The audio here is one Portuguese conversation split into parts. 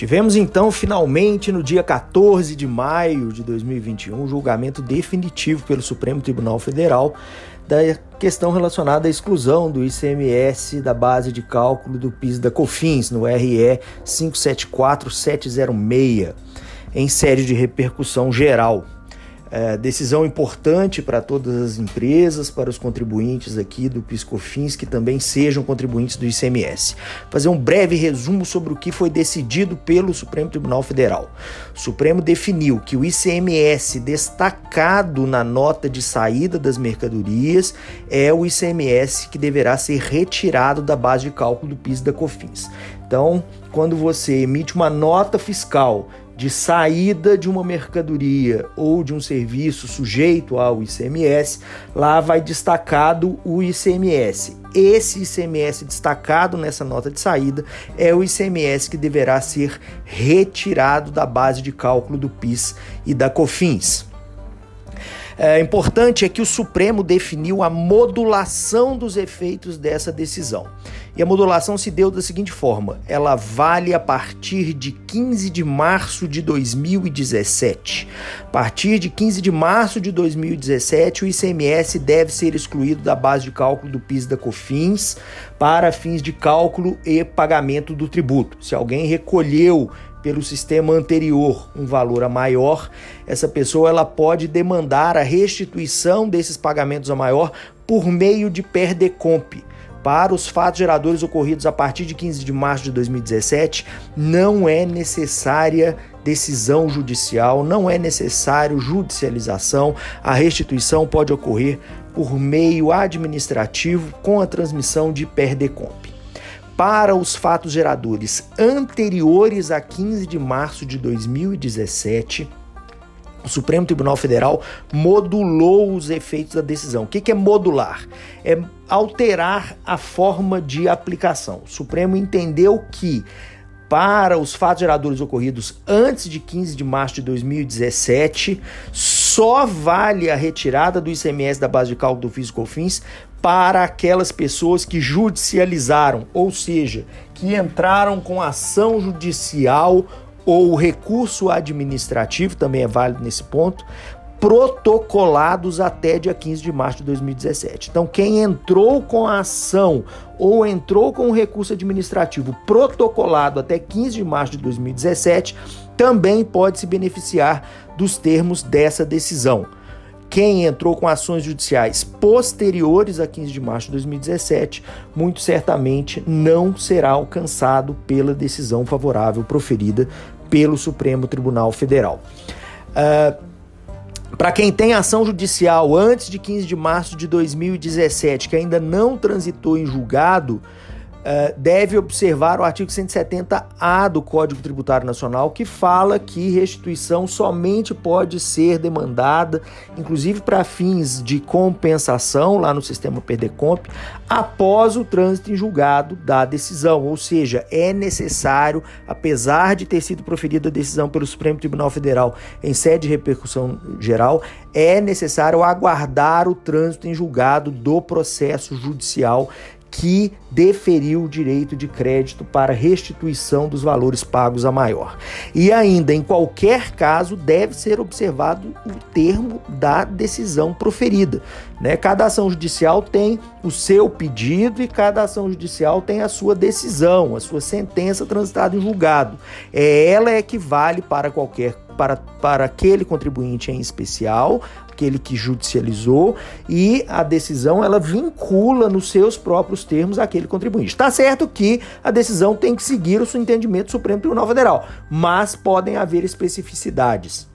Tivemos então finalmente no dia 14 de maio de 2021 o julgamento definitivo pelo Supremo Tribunal Federal da questão relacionada à exclusão do ICMS da base de cálculo do PIS da COFINS no RE 574706 em série de repercussão geral. É, decisão importante para todas as empresas, para os contribuintes aqui do Piscofins, que também sejam contribuintes do ICMS. Fazer um breve resumo sobre o que foi decidido pelo Supremo Tribunal Federal. O Supremo definiu que o ICMS destacado na nota de saída das mercadorias é o ICMS que deverá ser retirado da base de cálculo do PIS da COFINS. Então, quando você emite uma nota fiscal de saída de uma mercadoria ou de um serviço sujeito ao ICMS, lá vai destacado o ICMS. Esse ICMS destacado nessa nota de saída é o ICMS que deverá ser retirado da base de cálculo do PIS e da COFINS. É importante é que o Supremo definiu a modulação dos efeitos dessa decisão. E a modulação se deu da seguinte forma: ela vale a partir de 15 de março de 2017. A partir de 15 de março de 2017, o ICMS deve ser excluído da base de cálculo do PIS da COFINS para fins de cálculo e pagamento do tributo. Se alguém recolheu pelo sistema anterior um valor a maior, essa pessoa ela pode demandar a restituição desses pagamentos a maior por meio de perdecomp. Para os fatos geradores ocorridos a partir de 15 de março de 2017, não é necessária decisão judicial, não é necessário judicialização. A restituição pode ocorrer por meio administrativo com a transmissão de perdecomp para os fatos geradores anteriores a 15 de março de 2017, o Supremo Tribunal Federal modulou os efeitos da decisão. O que é modular? É alterar a forma de aplicação. O Supremo entendeu que para os fatos geradores ocorridos antes de 15 de março de 2017, só vale a retirada do ICMS da base de cálculo do Fisco Fins para aquelas pessoas que judicializaram, ou seja, que entraram com ação judicial ou recurso administrativo, também é válido nesse ponto, protocolados até dia 15 de março de 2017. Então, quem entrou com a ação ou entrou com o recurso administrativo protocolado até 15 de março de 2017 também pode se beneficiar dos termos dessa decisão. Quem entrou com ações judiciais posteriores a 15 de março de 2017, muito certamente não será alcançado pela decisão favorável proferida pelo Supremo Tribunal Federal. Uh, para quem tem ação judicial antes de 15 de março de 2017, que ainda não transitou em julgado, Uh, deve observar o artigo 170A do Código Tributário Nacional, que fala que restituição somente pode ser demandada, inclusive para fins de compensação, lá no sistema Perdecomp, após o trânsito em julgado da decisão. Ou seja, é necessário, apesar de ter sido proferida a decisão pelo Supremo Tribunal Federal em sede de repercussão geral, é necessário aguardar o trânsito em julgado do processo judicial que deferiu o direito de crédito para restituição dos valores pagos a maior. E ainda, em qualquer caso, deve ser observado o termo da decisão proferida. Né? Cada ação judicial tem o seu pedido e cada ação judicial tem a sua decisão, a sua sentença transitada em julgado. É, ela é que vale para qualquer para, para aquele contribuinte em especial, aquele que judicializou, e a decisão ela vincula nos seus próprios termos aquele contribuinte. Está certo que a decisão tem que seguir o entendimento do Supremo Tribunal Federal, mas podem haver especificidades.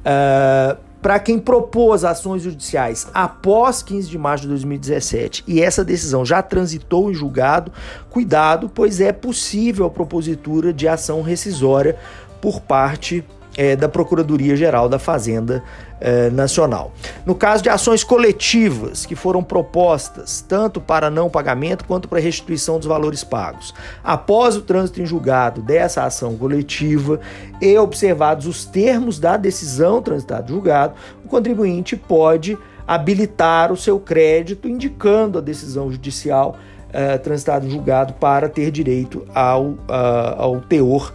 Uh, para quem propôs ações judiciais após 15 de março de 2017 e essa decisão já transitou em julgado, cuidado, pois é possível a propositura de ação rescisória por parte é, da Procuradoria-Geral da Fazenda é, Nacional. No caso de ações coletivas que foram propostas tanto para não pagamento quanto para restituição dos valores pagos, após o trânsito em julgado dessa ação coletiva e observados os termos da decisão transitada em julgado, o contribuinte pode habilitar o seu crédito indicando a decisão judicial uh, transitado em julgado para ter direito ao, uh, ao teor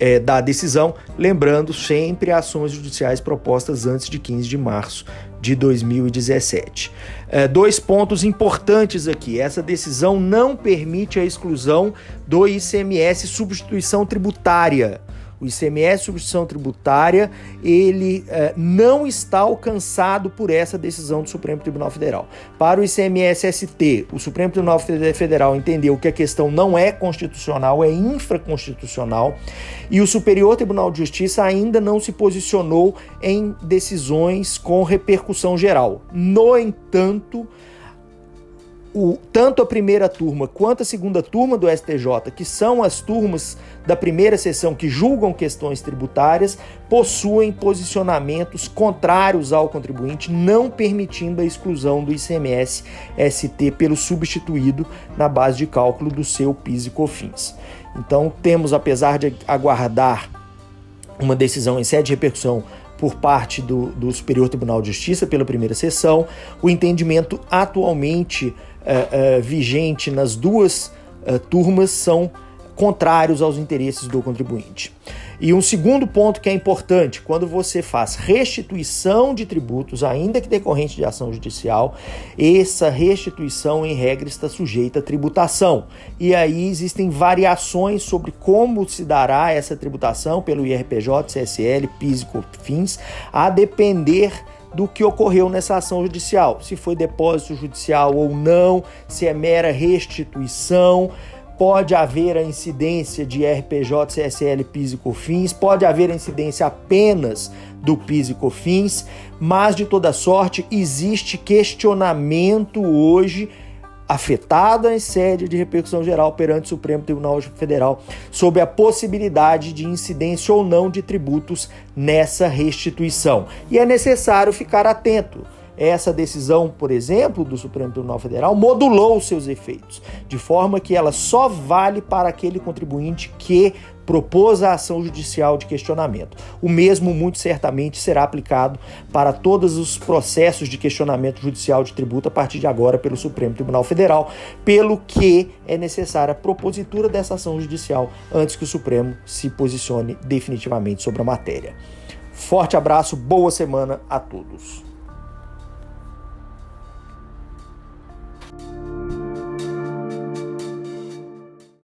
é, da decisão, lembrando sempre ações judiciais propostas antes de 15 de março de 2017. É, dois pontos importantes aqui: essa decisão não permite a exclusão do ICMS substituição tributária o ICMS substituição tributária, ele eh, não está alcançado por essa decisão do Supremo Tribunal Federal. Para o ICMS ST, o Supremo Tribunal Federal entendeu que a questão não é constitucional, é infraconstitucional, e o Superior Tribunal de Justiça ainda não se posicionou em decisões com repercussão geral. No entanto, o, tanto a primeira turma quanto a segunda turma do STJ, que são as turmas da primeira sessão que julgam questões tributárias, possuem posicionamentos contrários ao contribuinte, não permitindo a exclusão do ICMS ST pelo substituído na base de cálculo do seu PIS e COFINS. Então, temos, apesar de aguardar uma decisão em sede de repercussão por parte do, do Superior Tribunal de Justiça pela primeira sessão, o entendimento atualmente uh, vigente nas duas uh, turmas são contrários aos interesses do contribuinte. E um segundo ponto que é importante, quando você faz restituição de tributos, ainda que decorrente de ação judicial, essa restituição em regra está sujeita a tributação. E aí existem variações sobre como se dará essa tributação pelo IRPJ, CSL, PIS e COFINS, a depender do que ocorreu nessa ação judicial, se foi depósito judicial ou não, se é mera restituição, pode haver a incidência de RPJ, CSL, PIS e COFINS, pode haver a incidência apenas do PIS e COFINS, mas de toda sorte existe questionamento hoje afetada em sede de repercussão geral perante o Supremo Tribunal Federal sobre a possibilidade de incidência ou não de tributos nessa restituição. E é necessário ficar atento. Essa decisão, por exemplo, do Supremo Tribunal Federal modulou seus efeitos, de forma que ela só vale para aquele contribuinte que propôs a ação judicial de questionamento. O mesmo, muito certamente, será aplicado para todos os processos de questionamento judicial de tributo a partir de agora pelo Supremo Tribunal Federal, pelo que é necessária a propositura dessa ação judicial antes que o Supremo se posicione definitivamente sobre a matéria. Forte abraço, boa semana a todos.